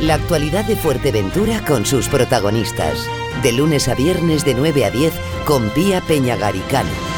La actualidad de Fuerteventura con sus protagonistas. De lunes a viernes de 9 a 10 con Pía Peñagaricano.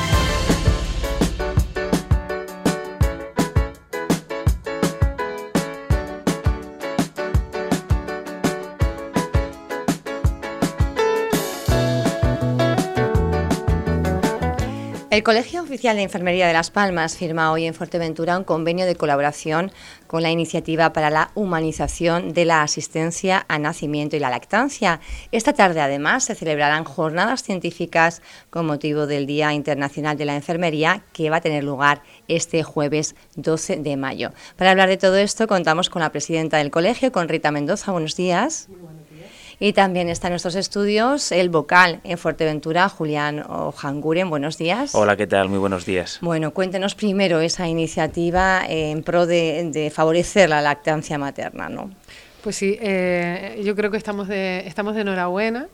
El Colegio Oficial de Enfermería de Las Palmas firma hoy en Fuerteventura un convenio de colaboración con la Iniciativa para la Humanización de la Asistencia a Nacimiento y la Lactancia. Esta tarde, además, se celebrarán jornadas científicas con motivo del Día Internacional de la Enfermería, que va a tener lugar este jueves 12 de mayo. Para hablar de todo esto, contamos con la presidenta del colegio, con Rita Mendoza. Buenos días. Y también está en nuestros estudios el vocal en Fuerteventura, Julián Ojanguren. Buenos días. Hola, ¿qué tal? Muy buenos días. Bueno, cuéntenos primero esa iniciativa en pro de, favorecer la lactancia materna, ¿no? Pues sí, eh, yo creo que estamos de, estamos de enhorabuena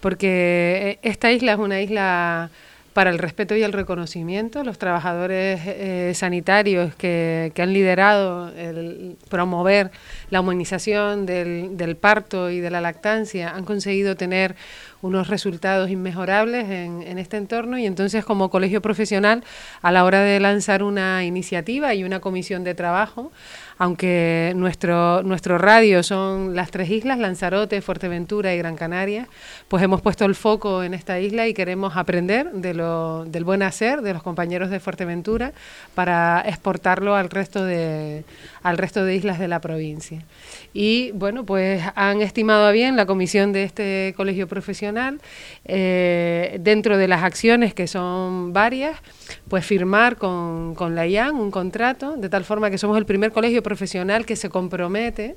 porque esta isla es una isla para el respeto y el reconocimiento. Los trabajadores eh, sanitarios que, han liderado el promover la humanización del, del, parto y de la lactancia han conseguido tener unos resultados inmejorables en, en, este entorno y entonces como colegio profesional a la hora de lanzar una iniciativa y una comisión de trabajo aunque nuestro, nuestro radio son las tres islas, Lanzarote, Fuerteventura y Gran Canaria, pues hemos puesto el foco en esta isla y queremos aprender de lo, del buen hacer de los compañeros de Fuerteventura para exportarlo al resto de, al resto de islas de la provincia. Y bueno, pues han estimado bien la comisión de este colegio profesional, eh, dentro de las acciones que son varias, pues firmar con, con la IAN un contrato, de tal forma que somos el primer colegio profesional profesional que se compromete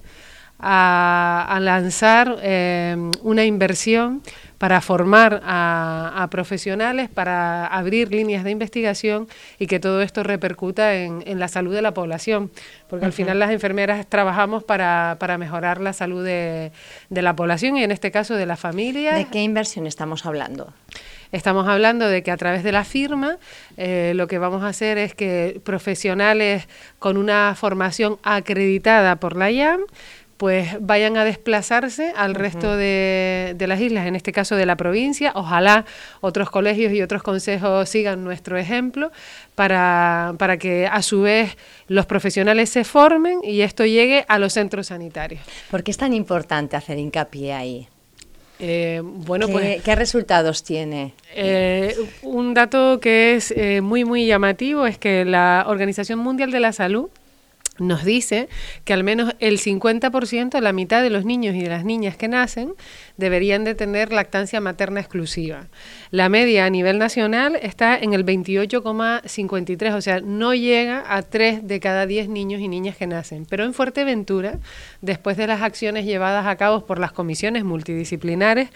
a, lanzar eh, una inversión para formar a, profesionales, para abrir líneas de investigación y que todo esto repercuta en, la salud de la población, porque al final las enfermeras trabajamos para, mejorar la salud de, la población y en este caso de la familia. ¿De qué inversión estamos hablando? Estamos hablando de que a través de la firma eh, lo que vamos a hacer es que profesionales con una formación acreditada por la IAM pues vayan a desplazarse al resto de, las islas, en este caso de la provincia. Ojalá otros colegios y otros consejos sigan nuestro ejemplo para, para que a su vez los profesionales se formen y esto llegue a los centros sanitarios. ¿Por qué es tan importante hacer hincapié ahí? Eh, bueno, ¿Qué, pues, ¿Qué resultados tiene? Eh, un dato que es eh, muy, muy llamativo es que la Organización Mundial de la Salud nos dice que al menos el 50%, la mitad de los niños y de las niñas que nacen, deberían de tener lactancia materna exclusiva. La media a nivel nacional está en el 28,53, o sea, no llega a 3 de cada 10 niños y niñas que nacen. Pero en Fuerteventura, después de las acciones llevadas a cabo por las comisiones multidisciplinares,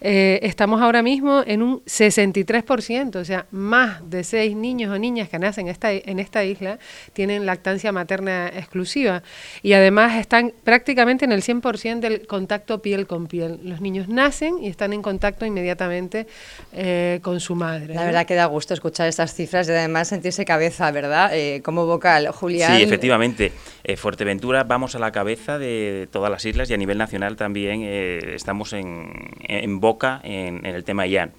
eh, estamos ahora mismo en un 63%, o sea, más de 6 niños o niñas que nacen esta, en esta isla tienen lactancia materna exclusiva y además están prácticamente en el 100% del contacto piel con piel. Los niños nacen y están en contacto inmediatamente eh, con su madre. La verdad que da gusto escuchar estas cifras y además sentirse cabeza, ¿verdad? Eh, como vocal, Julián. Sí, efectivamente. Eh, Fuerteventura vamos a la cabeza de todas las islas y a nivel nacional también estamos en, en, en el tema IAN.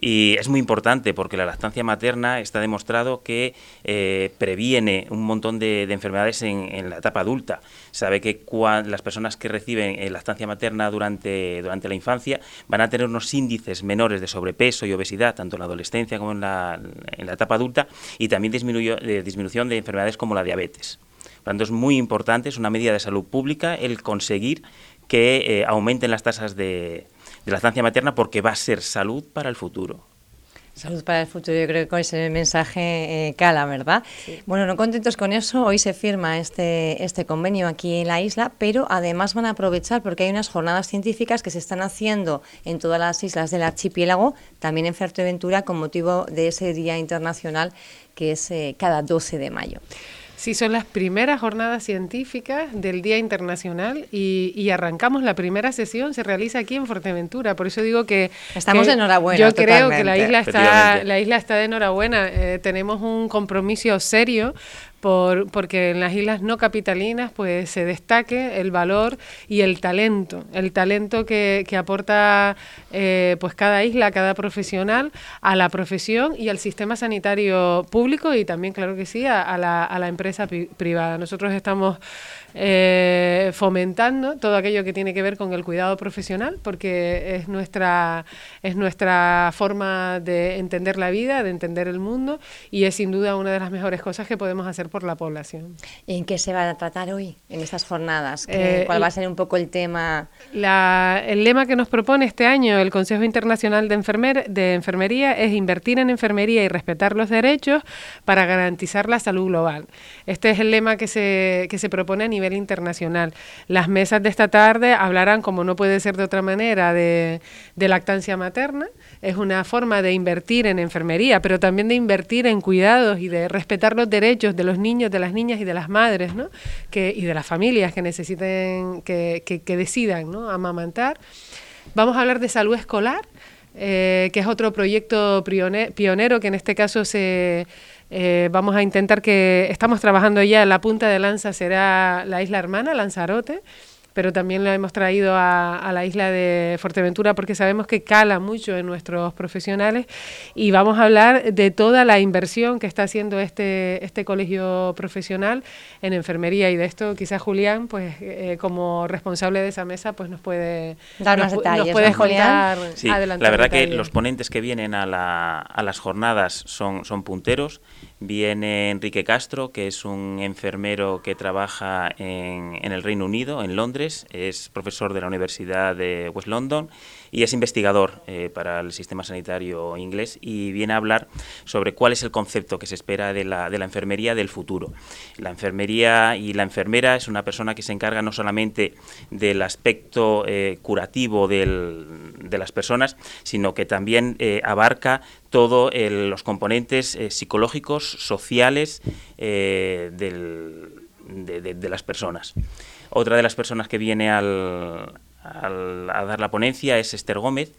Y es muy importante porque la lactancia materna está demostrado que eh, previene un montón de, enfermedades en, la etapa adulta. Sabe que las personas que reciben eh, lactancia materna durante, durante la infancia van a tener unos índices menores de sobrepeso y obesidad, tanto en la adolescencia como en la, en la etapa adulta, y también de disminución de enfermedades como la diabetes. Por tanto, es muy importante, es una medida de salud pública el conseguir que eh, aumenten las tasas de, de la estancia materna porque va a ser salud para el futuro. Salud para el futuro, yo creo que con ese mensaje eh, cala, ¿verdad? Bueno, no contentos con eso, hoy se firma este, este convenio aquí en la isla, pero además van a aprovechar porque hay unas jornadas científicas que se están haciendo en todas las islas del archipiélago, también en Fuerteventura, con motivo de ese Día Internacional que es eh, cada 12 de mayo. Sí, son las primeras jornadas científicas del Día Internacional y, arrancamos la primera sesión, se realiza aquí en Fuerteventura, por eso digo que... Estamos de enhorabuena. Yo creo que la isla está, la isla está de enhorabuena, eh, tenemos un compromiso serio por, porque en las islas no capitalinas pues se destaque el valor y el talento, el talento que, que aporta eh, pues cada isla, cada profesional a la profesión y al sistema sanitario público y también, claro que sí, a, la, a la, empresa privada. Nosotros estamos eh, fomentando todo aquello que tiene que ver con el cuidado profesional, porque es nuestra, es nuestra forma de entender la vida, de entender el mundo, y es sin duda una de las mejores cosas que podemos hacer por la población. ¿Y en qué se va a tratar hoy, en estas jornadas? Eh, ¿Cuál va a ser un poco el tema? La, el lema que nos propone este año el Consejo Internacional de, Enfermer, de Enfermería es invertir en enfermería y respetar los derechos para garantizar la salud global. Este es el lema que se, que se propone a nivel internacional. Las mesas de esta tarde hablarán, como no puede ser de otra manera, de, lactancia materna. Es una forma de invertir en enfermería, pero también de invertir en cuidados y de respetar los derechos de los niños, de las niñas y de las madres, ¿no? y de las familias que necesiten, que, que, decidan ¿no? amamantar. Vamos a hablar de salud escolar, eh, que es otro proyecto pionero que en este caso se eh, vamos a intentar que, estamos trabajando ya, la punta de lanza será la isla hermana, Lanzarote, pero también lo hemos traído a, la isla de Fuerteventura porque sabemos que cala mucho en nuestros profesionales y vamos a hablar de toda la inversión que está haciendo este, este colegio profesional en enfermería y de esto. Quizás Julián, pues eh, como responsable de esa mesa, pues nos puede dar más detalles. Nos puedes contar, sí, la verdad que los ponentes que vienen a, la, a las jornadas son, son punteros Viene Enrique Castro, que es un enfermero que trabaja en, en, el Reino Unido, en Londres, es profesor de la Universidad de West London y es investigador eh, para el sistema sanitario inglés y viene a hablar sobre cuál es el concepto que se espera de la, de la enfermería del futuro. La enfermería y la enfermera es una persona que se encarga no solamente del aspecto eh, curativo del, de las personas, sino que también eh, abarca todos los componentes psicológicos, sociales del, de, las personas. Otra de las personas que viene a dar la ponencia es Esther Gómez.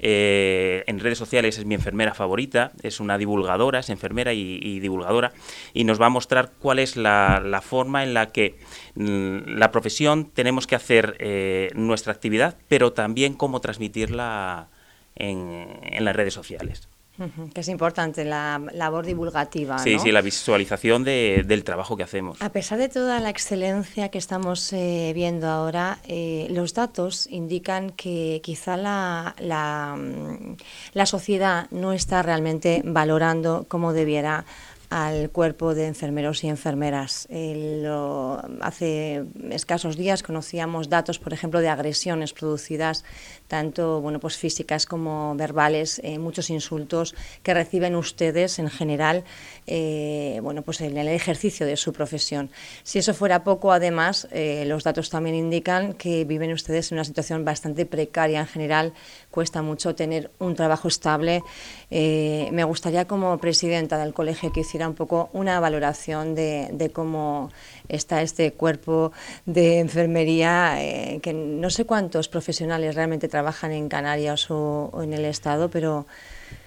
Eh, en redes sociales es mi enfermera favorita, es una divulgadora, es enfermera y, divulgadora, y nos va a mostrar cuál es la, forma en la que mm, la profesión tenemos que hacer eh, nuestra actividad, pero también cómo transmitirla en las redes sociales. Que es importante la labor divulgativa. Sí, sí, la visualización del trabajo que hacemos. A pesar de toda la excelencia que estamos eh, viendo ahora, eh, los datos indican que quizá la, la, mm, la sociedad no está realmente valorando como debiera al cuerpo de enfermeros y enfermeras. hace escasos días conocíamos datos, por ejemplo, de agresiones producidas, tanto bueno, pues físicas como verbales, eh, muchos insultos que reciben ustedes en general eh, bueno, pues en el ejercicio de su profesión. Si eso fuera poco, además, eh, los datos también indican que viven ustedes en una situación bastante precaria en general, cuesta mucho tener un trabajo estable. me gustaría como presidenta del colegio que hiciera un poco una valoración de, cómo está este cuerpo de enfermería, eh, que no sé cuántos profesionales realmente trabajan en Canarias o en el Estado, pero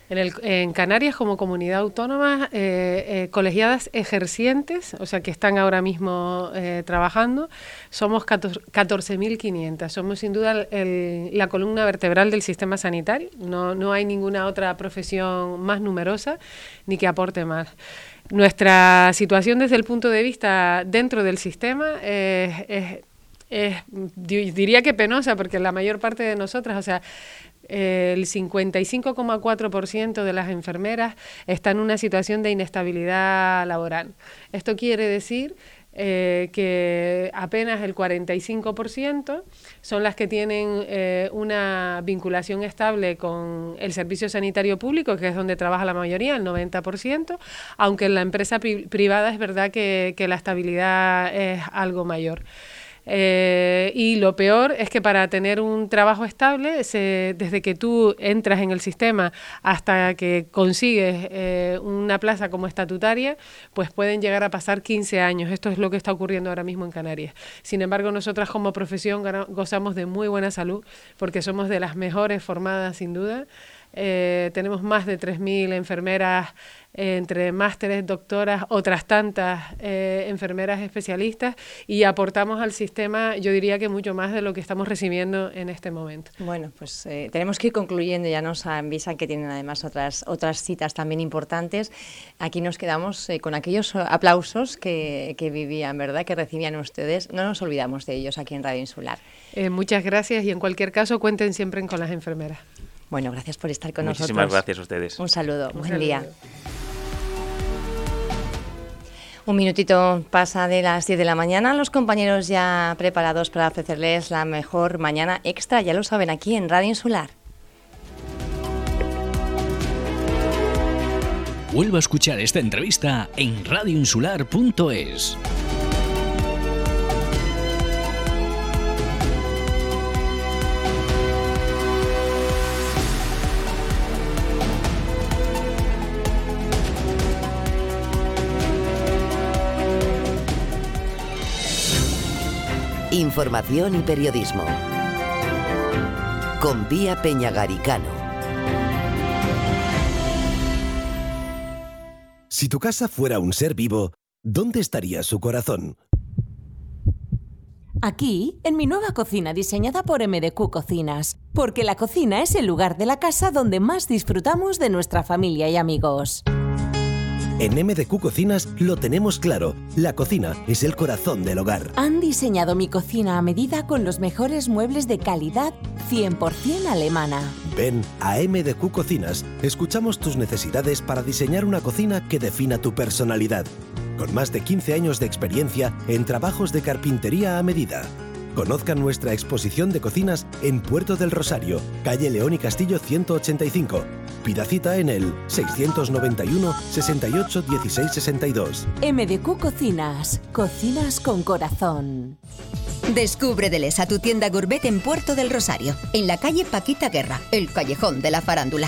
en, Canarias, como comunidad autónoma, eh, eh, colegiadas ejercientes, o sea, que están ahora mismo eh, trabajando, somos 14.500. Somos sin duda la columna vertebral del sistema sanitario. No, no hay ninguna otra profesión más numerosa ni que aporte más. Nuestra situación desde el punto de vista dentro del sistema es, diría que penosa, porque la mayor parte de nosotras, o sea, el 55,4% de las enfermeras está en una situación de inestabilidad laboral. Esto quiere decir eh, que apenas el 45% son las que tienen eh, una vinculación estable con el servicio sanitario público, que es donde trabaja la mayoría, el 90%, aunque en la empresa privada es verdad que la estabilidad es algo mayor. Eh, y lo peor es que para tener un trabajo estable, desde que tú entras en el sistema hasta que consigues eh, una plaza como estatutaria, pues pueden llegar a pasar 15 años. Esto es lo que está ocurriendo ahora mismo en Canarias. Sin embargo, nosotras como profesión gozamos de muy buena salud porque somos de las mejores formadas, sin duda. Eh, tenemos más de 3.000 enfermeras entre másteres, doctoras, otras tantas eh, enfermeras especialistas y aportamos al sistema, yo diría que mucho más de lo que estamos recibiendo en este momento. Bueno, pues eh, tenemos que ir concluyendo, ya nos avisan que tienen además otras, otras citas también importantes. Aquí nos quedamos con aquellos aplausos que, que, vivían, ¿verdad?, que recibían ustedes. No nos olvidamos de ellos aquí en Radio Insular. muchas gracias y en cualquier caso cuenten siempre con las enfermeras. Bueno, gracias por estar con nosotros. Muchísimas gracias a ustedes. Un saludo, buen día. Un minutito pasa de las 10 de la mañana, los compañeros ya preparados para ofrecerles la mejor mañana extra, ya lo saben, aquí en Radio Insular. Vuelva a escuchar esta entrevista en radioinsular.es. Información y periodismo. Con Pía Peñagaricano. Si tu casa fuera un ser vivo, ¿dónde estaría su corazón? Aquí, en mi nueva cocina diseñada por MDQ Cocinas, porque la cocina es el lugar de la casa donde más disfrutamos de nuestra familia y amigos. En MDQ Cocinas lo tenemos claro, la cocina es el corazón del hogar. Han diseñado mi cocina a medida con los mejores muebles de calidad 100% alemana. Ven a MDQ Cocinas, escuchamos tus necesidades para diseñar una cocina que defina tu personalidad. Con más de 15 años de experiencia en trabajos de carpintería a medida. Conozcan nuestra exposición de cocinas en Puerto del Rosario, calle León y Castillo 185. Pida cita en el 691 68 16 62. MDQ Cocinas, cocinas con corazón. Descubre Delesa tu tienda gourmet en Puerto del Rosario, en la calle Paquita Guerra, el callejón de la farándula.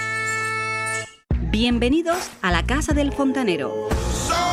Bienvenidos a la Casa del Fontanero.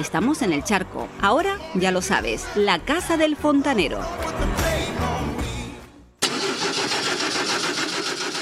Estamos en el charco. Ahora ya lo sabes, la casa del fontanero.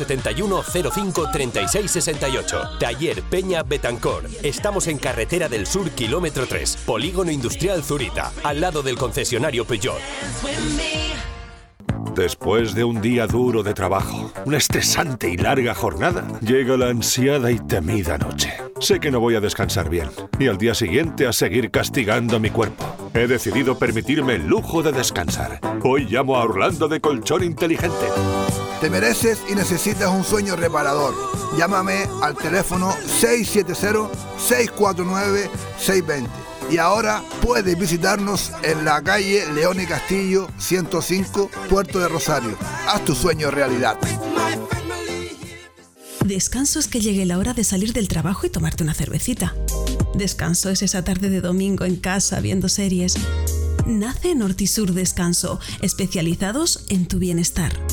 71 05 36 68. Taller Peña Betancor. Estamos en Carretera del Sur, kilómetro 3, Polígono Industrial Zurita, al lado del concesionario Peugeot. Después de un día duro de trabajo, una estresante y larga jornada, llega la ansiada y temida noche. Sé que no voy a descansar bien y al día siguiente a seguir castigando mi cuerpo. He decidido permitirme el lujo de descansar. Hoy llamo a Orlando de Colchón Inteligente. Te mereces y necesitas un sueño reparador. Llámame al teléfono 670-649-620. Y ahora puedes visitarnos en la calle León y Castillo 105, Puerto de Rosario. Haz tu sueño realidad. Descanso es que llegue la hora de salir del trabajo y tomarte una cervecita. Descanso es esa tarde de domingo en casa viendo series. Nace Nortisur Descanso, especializados en tu bienestar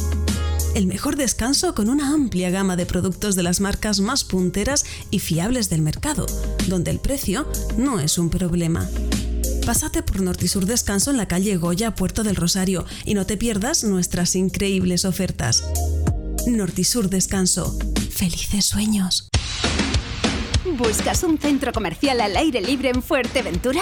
el mejor descanso con una amplia gama de productos de las marcas más punteras y fiables del mercado, donde el precio no es un problema. Pásate por Nortisur Descanso en la calle Goya, Puerto del Rosario, y no te pierdas nuestras increíbles ofertas. Nortisur Descanso. Felices sueños. ¿Buscas un centro comercial al aire libre en Fuerteventura?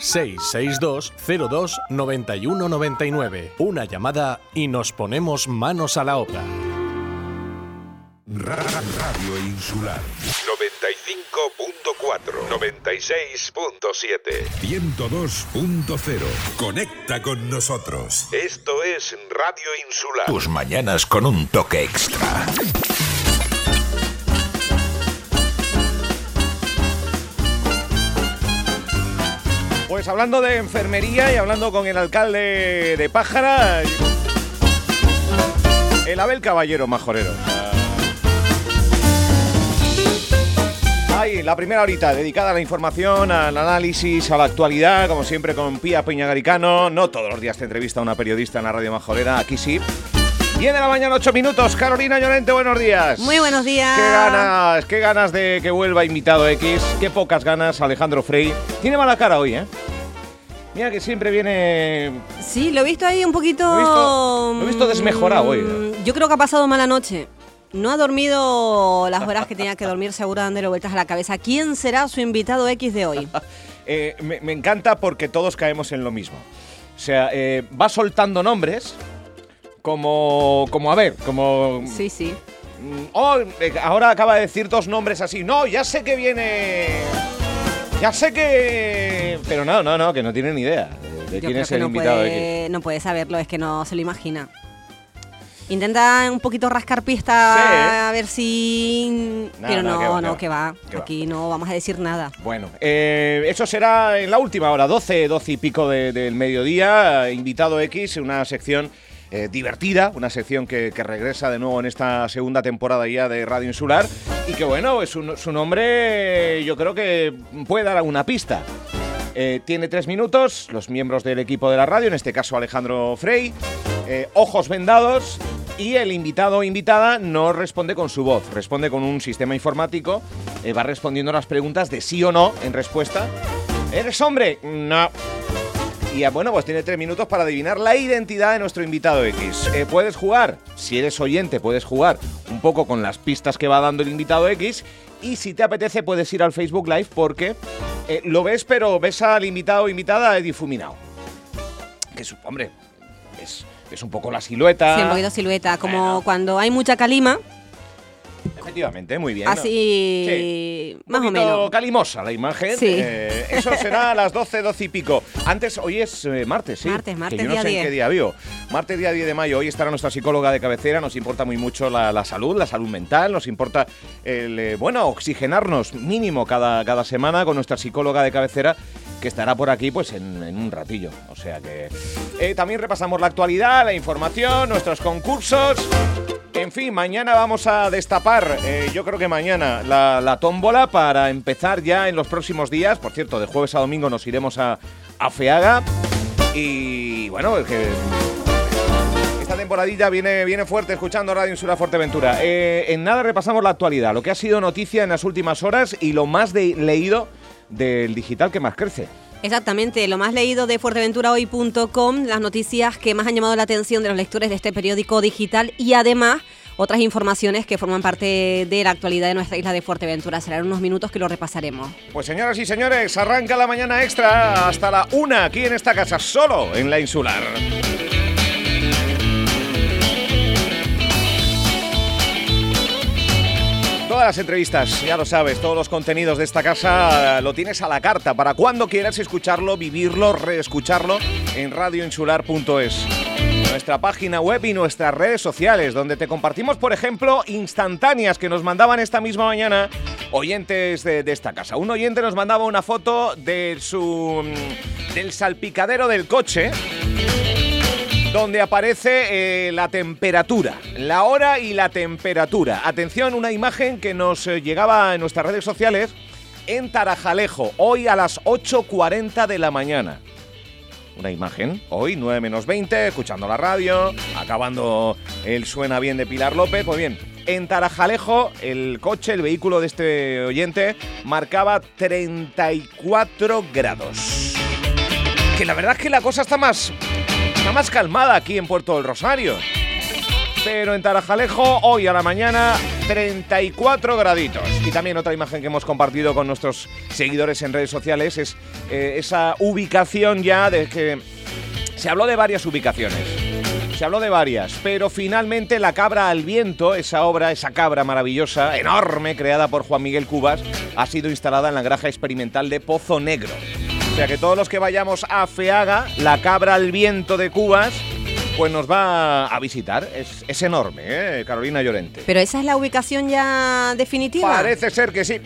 662 02 91 99. Una llamada y nos ponemos manos a la obra. Radio Insular 95.4 96.7 102.0 Conecta con nosotros. Esto es Radio Insular. Tus mañanas con un toque extra. Pues hablando de enfermería y hablando con el alcalde de Pájara, el Abel Caballero Majorero. Ahí, la primera horita dedicada a la información, al análisis, a la actualidad, como siempre con Pía Peñagaricano. No todos los días te entrevista una periodista en la radio majorera, aquí sí. 10 de la mañana, 8 minutos. Carolina Llorente, buenos días. Muy buenos días. Qué ganas, qué ganas de que vuelva invitado X. Qué pocas ganas, Alejandro Frey. Tiene mala cara hoy, ¿eh? Mira que siempre viene. Sí, lo he visto ahí un poquito. Lo he visto, desmejorado hoy. Mm, yo creo que ha pasado mala noche. No ha dormido las horas que tenía que dormir, seguro dándole vueltas a la cabeza. ¿Quién será su invitado X de hoy? Eh, me, encanta porque todos caemos en lo mismo. O sea, eh, va soltando nombres como, como a ver, como... Sí, sí. Mm, oh, eh, ahora acaba de decir dos nombres así. No, ya sé que viene... Ya sé que... Pero no, no, no, que no tiene ni idea de, quién es el invitado puede, No puede saberlo, es que no se lo imagina. Intenta un poquito rascar pista a ver si... Pero no, no, que va. Aquí no vamos a decir nada. Bueno, eh, eso será en la última hora, 12, 12 y pico del mediodía. Invitado X, una sección eh, divertida, una sección que, regresa de nuevo en esta segunda temporada ya de Radio Insular y que bueno, es su nombre yo creo que puede dar alguna pista. Eh, tiene tres minutos, los miembros del equipo de la radio, en este caso Alejandro Frey, eh, ojos vendados y el invitado o invitada no responde con su voz, responde con un sistema informático, va respondiendo las preguntas de sí o no en respuesta. ¿Eres hombre? No. Y ah, bueno, pues tiene tres minutos para adivinar la identidad de nuestro invitado X. Eh, puedes jugar, si eres oyente, puedes jugar un poco con las pistas que va dando el invitado X. Y si te apetece, puedes ir al Facebook Live porque eh, lo ves, pero ves al invitado o invitada difuminado. Que es, hombre, es, es un poco la silueta. Sí, un poquito silueta. Como cuando hay mucha calima, Efectivamente, muy bien. Así, más o menos. calimosa la imagen. Sí. Eh, eso será a las 12, 12 y pico. Antes, hoy es eh, martes, sí. Martes, martes, que yo no sé en qué día vio. Martes, día 10 de mayo. Hoy estará nuestra psicóloga de cabecera. Nos importa muy mucho la, salud, la salud mental. Nos importa, el, eh, bueno, oxigenarnos mínimo cada, cada semana con nuestra psicóloga de cabecera que estará por aquí pues en, un ratillo. O sea que también repasamos la actualidad, la información, nuestros concursos. En fin, mañana vamos a destapar, eh, yo creo que mañana, la, tómbola para empezar ya en los próximos días. Por cierto, de jueves a domingo nos iremos a, Feaga. Y bueno, es que esta temporadilla viene, viene fuerte escuchando Radio Insula Fuerteventura. Eh, en nada repasamos la actualidad, lo que ha sido noticia en las últimas horas y lo más leído del digital que más crece. Exactamente, lo más leído de fuerteventurahoy.com, las noticias que más han llamado la atención de los lectores de este periódico digital y además otras informaciones que forman parte de la actualidad de nuestra isla de Fuerteventura. Serán unos minutos que lo repasaremos. Pues señoras y señores, arranca la mañana extra hasta la una aquí en esta casa, solo en la insular. Todas las entrevistas, ya lo sabes, todos los contenidos de esta casa eh, lo tienes a la carta para cuando quieras escucharlo, vivirlo, reescucharlo en radioinsular.es. Nuestra página web y nuestras redes sociales, donde te compartimos, por ejemplo, instantáneas que nos mandaban esta misma mañana oyentes de, esta casa. Un oyente nos mandaba una foto de su, mm, del salpicadero del coche donde aparece eh, la temperatura, la hora y la temperatura. Atención, una imagen que nos eh, llegaba en nuestras redes sociales en Tarajalejo, hoy a las 8.40 de la mañana. Una imagen, hoy 9 menos 20, escuchando la radio, acabando el suena bien de Pilar López. Pues bien, en Tarajalejo el coche, el vehículo de este oyente, marcaba 34 grados. Que la verdad es que la cosa está más Está más calmada aquí en Puerto del Rosario. Pero en Tarajalejo, hoy a la mañana, 34 graditos. Y también otra imagen que hemos compartido con nuestros seguidores en redes sociales es eh, esa ubicación ya de que se habló de varias ubicaciones. Se habló de varias, pero finalmente La Cabra al Viento, esa obra, esa cabra maravillosa, enorme, creada por Juan Miguel Cubas, ha sido instalada en la granja experimental de Pozo Negro. O sea que todos los que vayamos a Feaga, la cabra al viento de Cubas, pues nos va a visitar. Es, enorme, ¿eh? Carolina Llorente. ¿Pero esa es la ubicación ya definitiva? Parece ser que sí.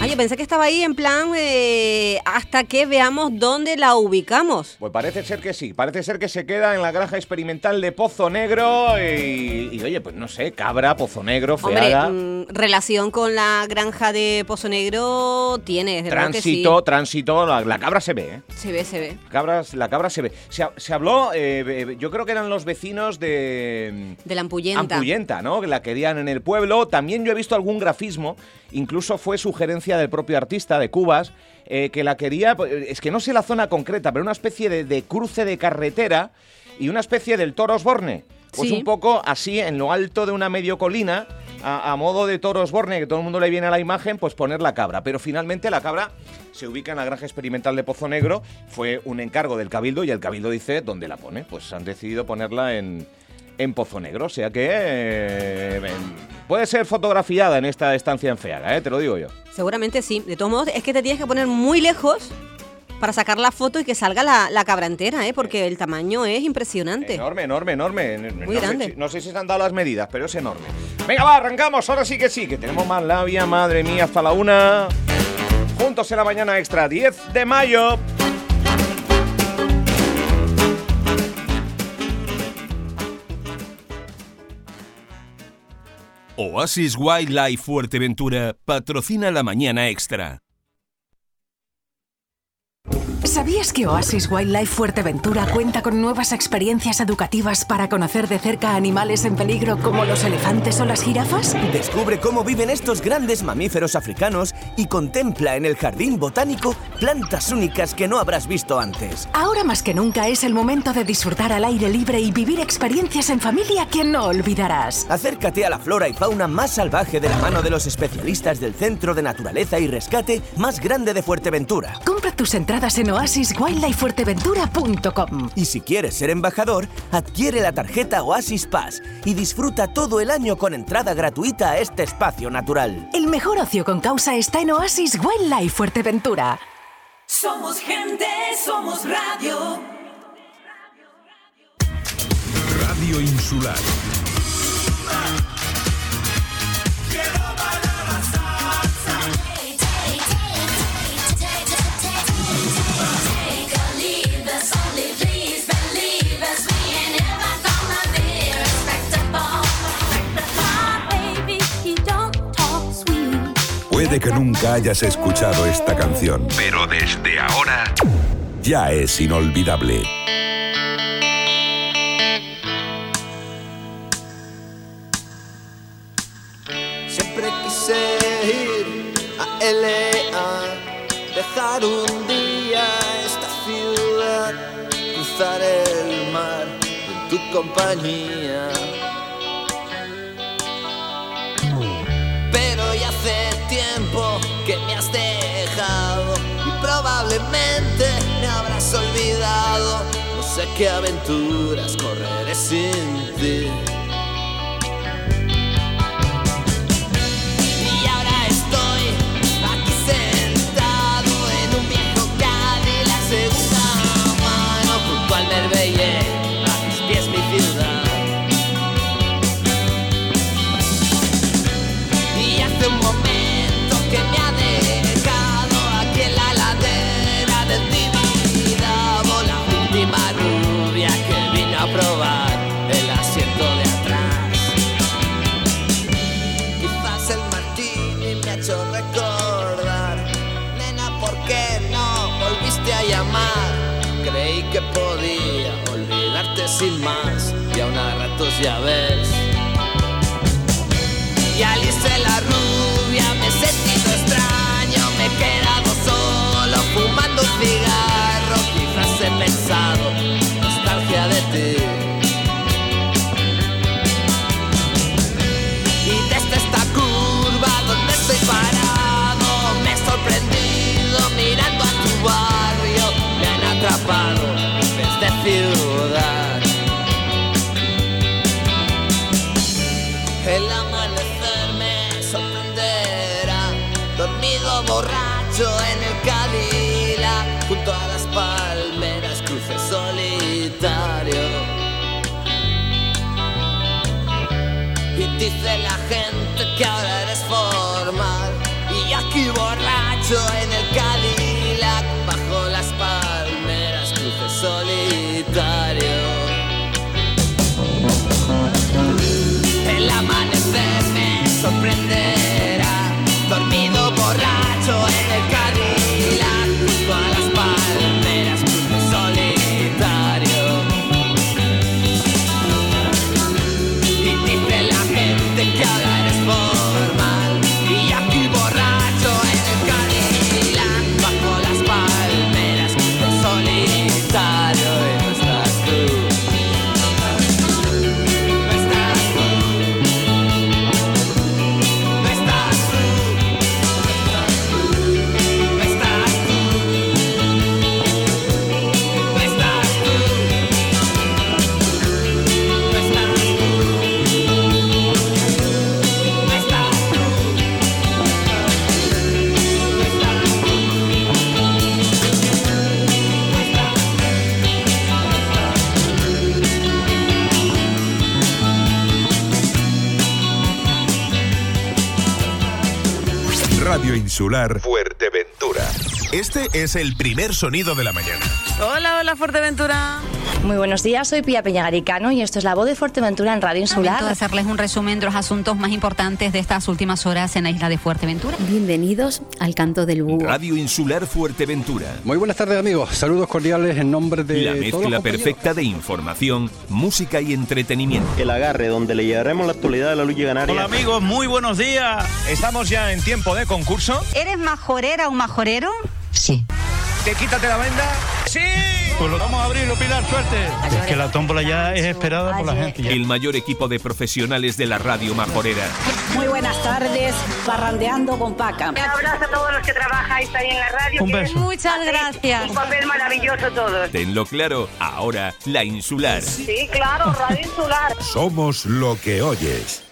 Ah, yo pensé que estaba ahí en plan eh, hasta que veamos dónde la ubicamos. Pues parece ser que sí, parece ser que se queda en la granja experimental de Pozo Negro y, oye, pues no sé, cabra, Pozo Negro, feada. Hombre, mm, relación con la granja de Pozo Negro tiene, Tránsito, tránsito, la, cabra se ve, ¿eh? Se ve, se ve. Cabras, la cabra se ve. Se, habló, eh, yo creo que eran los vecinos de... De la Ampuyenta. Ampuyenta, ¿no? Que la querían en el pueblo. También yo he visto algún grafismo, incluso fue sugerencia del propio artista de Cubas, eh, que la quería, pues, es que no sé la zona concreta, pero una especie de, cruce de carretera y una especie del Toro Osborne. Pues un poco así, en lo alto de una medio colina, a, modo de Toro Osborne, que todo el mundo le viene a la imagen, pues poner la cabra. Pero finalmente la cabra se ubica en la granja experimental de Pozo Negro, fue un encargo del Cabildo y el Cabildo dice dónde la pone. Pues han decidido ponerla en, en Pozo Negro. O sea que eh, puede ser fotografiada en esta estancia en Feaga, ¿eh? te lo digo yo. Seguramente sí. De todos modos, es que te tienes que poner muy lejos para sacar la foto y que salga la, cabra entera, ¿eh? porque el tamaño es impresionante. Enorme, enorme, enorme. Muy grande. no sé si se han dado las medidas, pero es enorme. Venga, va, arrancamos. Ahora sí que sí, que tenemos más labia, madre mía, hasta la una. Juntos en la mañana extra, 10 de mayo. Oasis Wildlife Fuerteventura patrocina la mañana extra. ¿Sabías que Oasis Wildlife Fuerteventura cuenta con nuevas experiencias educativas para conocer de cerca animales en peligro como los elefantes o las jirafas? Descubre cómo viven estos grandes mamíferos africanos y contempla en el jardín botánico plantas únicas que no habrás visto antes. Ahora más que nunca es el momento de disfrutar al aire libre y vivir experiencias en familia que no olvidarás. Acércate a la flora y fauna más salvaje de la mano de los especialistas del Centro de Naturaleza y Rescate más grande de Fuerteventura. Compra tus entradas en oasiswildlifefuerteventura.com. Y si quieres ser embajador, adquiere la tarjeta Oasis Pass y disfruta todo el año con entrada gratuita a este espacio natural. El mejor ocio con causa está en Oasis Wildlife Fuerteventura. Somos gente, somos radio. Radio Insular. Puede que nunca hayas escuchado esta canción, pero desde ahora ya es inolvidable. Siempre quise ir a LA, dejar un día esta ciudad, cruzar el mar en tu compañía Me habrás olvidado. No sé qué aventuras correré sin ti. doing Insular Fuerteventura. Este es el primer sonido de la mañana. Hola, hola Fuerteventura. Muy buenos días, soy Pía Peñagaricano y esto es la voz de Fuerteventura en Radio Insular. hacerles un resumen de los asuntos más importantes de estas últimas horas en la isla de Fuerteventura. Bienvenidos al canto del búho. Radio Insular Fuerteventura. Muy buenas tardes amigos, saludos cordiales en nombre de La todos los mezcla perfecta de información, música y entretenimiento. El agarre, donde le llevaremos la actualidad de la lucha canaria. Hola amigos, muy buenos días. Estamos ya en tiempo de concurso. ¿Eres majorera o majorero? Sí. ¿Te quítate la venda? ¡Sí! Pues lo vamos a abrir, Pilar, suerte. Es que la tómbola ya es esperada por la gente. El mayor equipo de profesionales de la radio majorera. Muy buenas tardes, parrandeando con Paca. Un abrazo a todos los que trabajáis ahí en la radio. Un que beso. Muchas gracias. Un papel maravilloso todos. Tenlo claro, ahora la insular. Sí, claro, Radio Insular. Somos lo que oyes.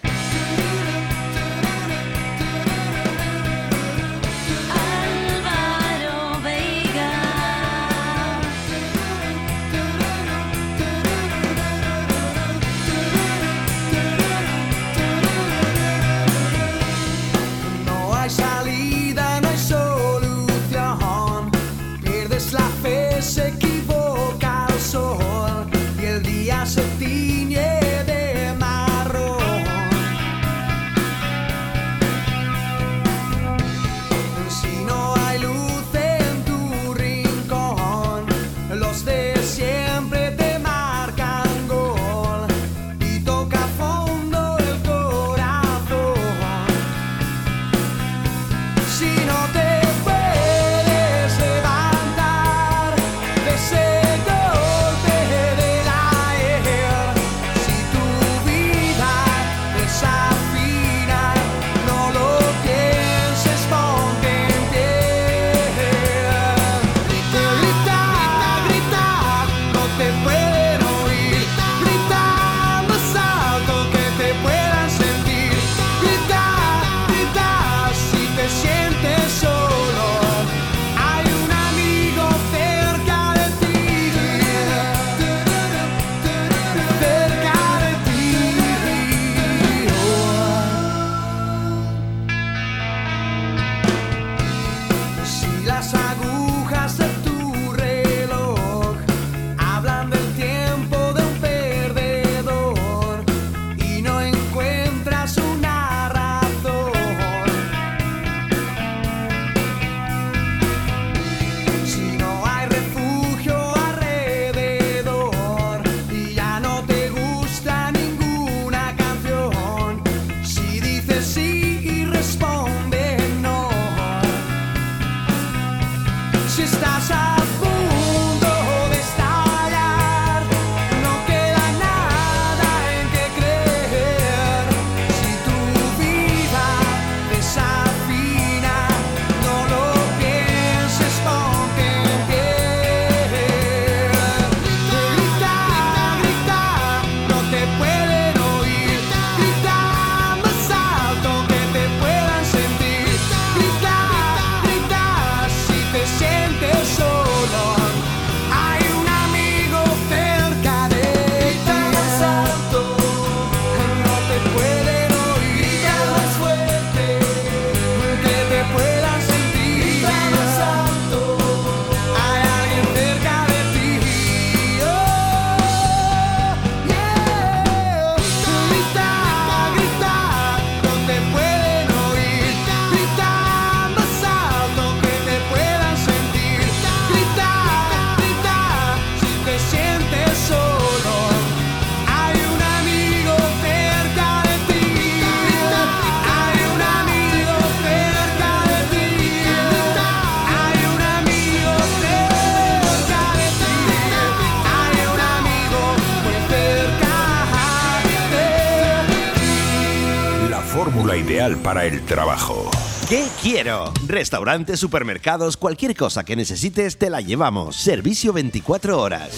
Para el trabajo. ¿Qué quiero? Restaurantes, supermercados, cualquier cosa que necesites te la llevamos. Servicio 24 horas.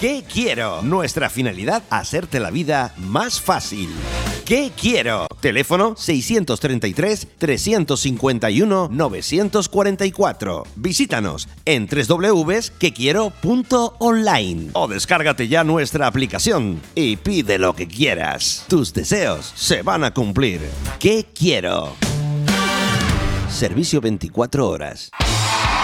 ¿Qué quiero? Nuestra finalidad, hacerte la vida más fácil. ¿Qué quiero? Teléfono 633-351-944. Visítanos en www.quequiero.online o descárgate ya nuestra aplicación y pide lo que quieras. Tus deseos se van a cumplir. ¿Qué quiero? Servicio 24 horas.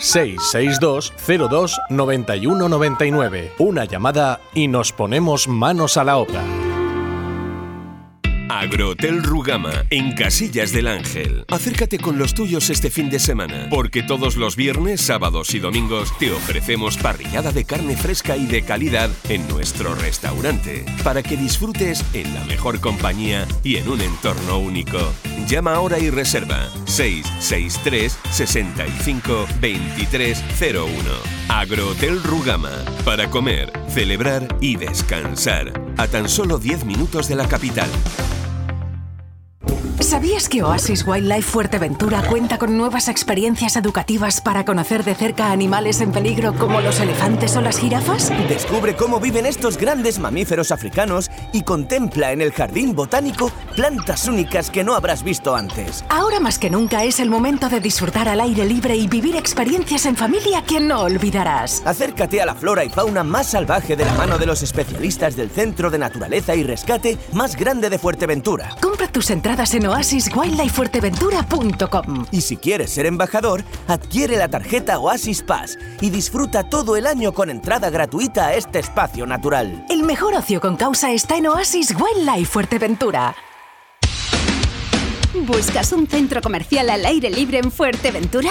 662 02 91 99. Una llamada y nos ponemos manos a la obra. Agrohotel Rugama, en Casillas del Ángel. Acércate con los tuyos este fin de semana, porque todos los viernes, sábados y domingos te ofrecemos parrillada de carne fresca y de calidad en nuestro restaurante, para que disfrutes en la mejor compañía y en un entorno único. Llama ahora y reserva 663 65 2301. Agrohotel Rugama, para comer, celebrar y descansar, a tan solo 10 minutos de la capital. ¿Sabías que Oasis Wildlife Fuerteventura cuenta con nuevas experiencias educativas para conocer de cerca animales en peligro como los elefantes o las jirafas? Descubre cómo viven estos grandes mamíferos africanos y contempla en el jardín botánico plantas únicas que no habrás visto antes. Ahora más que nunca es el momento de disfrutar al aire libre y vivir experiencias en familia que no olvidarás. Acércate a la flora y fauna más salvaje de la mano de los especialistas del Centro de Naturaleza y Rescate más grande de Fuerteventura. Compra tus entradas en oasiswildlifefuerteventura.com. Y si quieres ser embajador, adquiere la tarjeta Oasis Pass y disfruta todo el año con entrada gratuita a este espacio natural. El mejor ocio con causa está en Oasis Wildlife Fuerteventura. ¿Buscas un centro comercial al aire libre en Fuerteventura?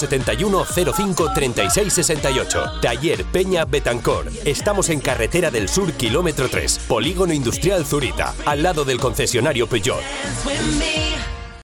671 05 36 68. Taller Peña Betancor. Estamos en Carretera del Sur, kilómetro 3, Polígono Industrial Zurita, al lado del concesionario Peugeot.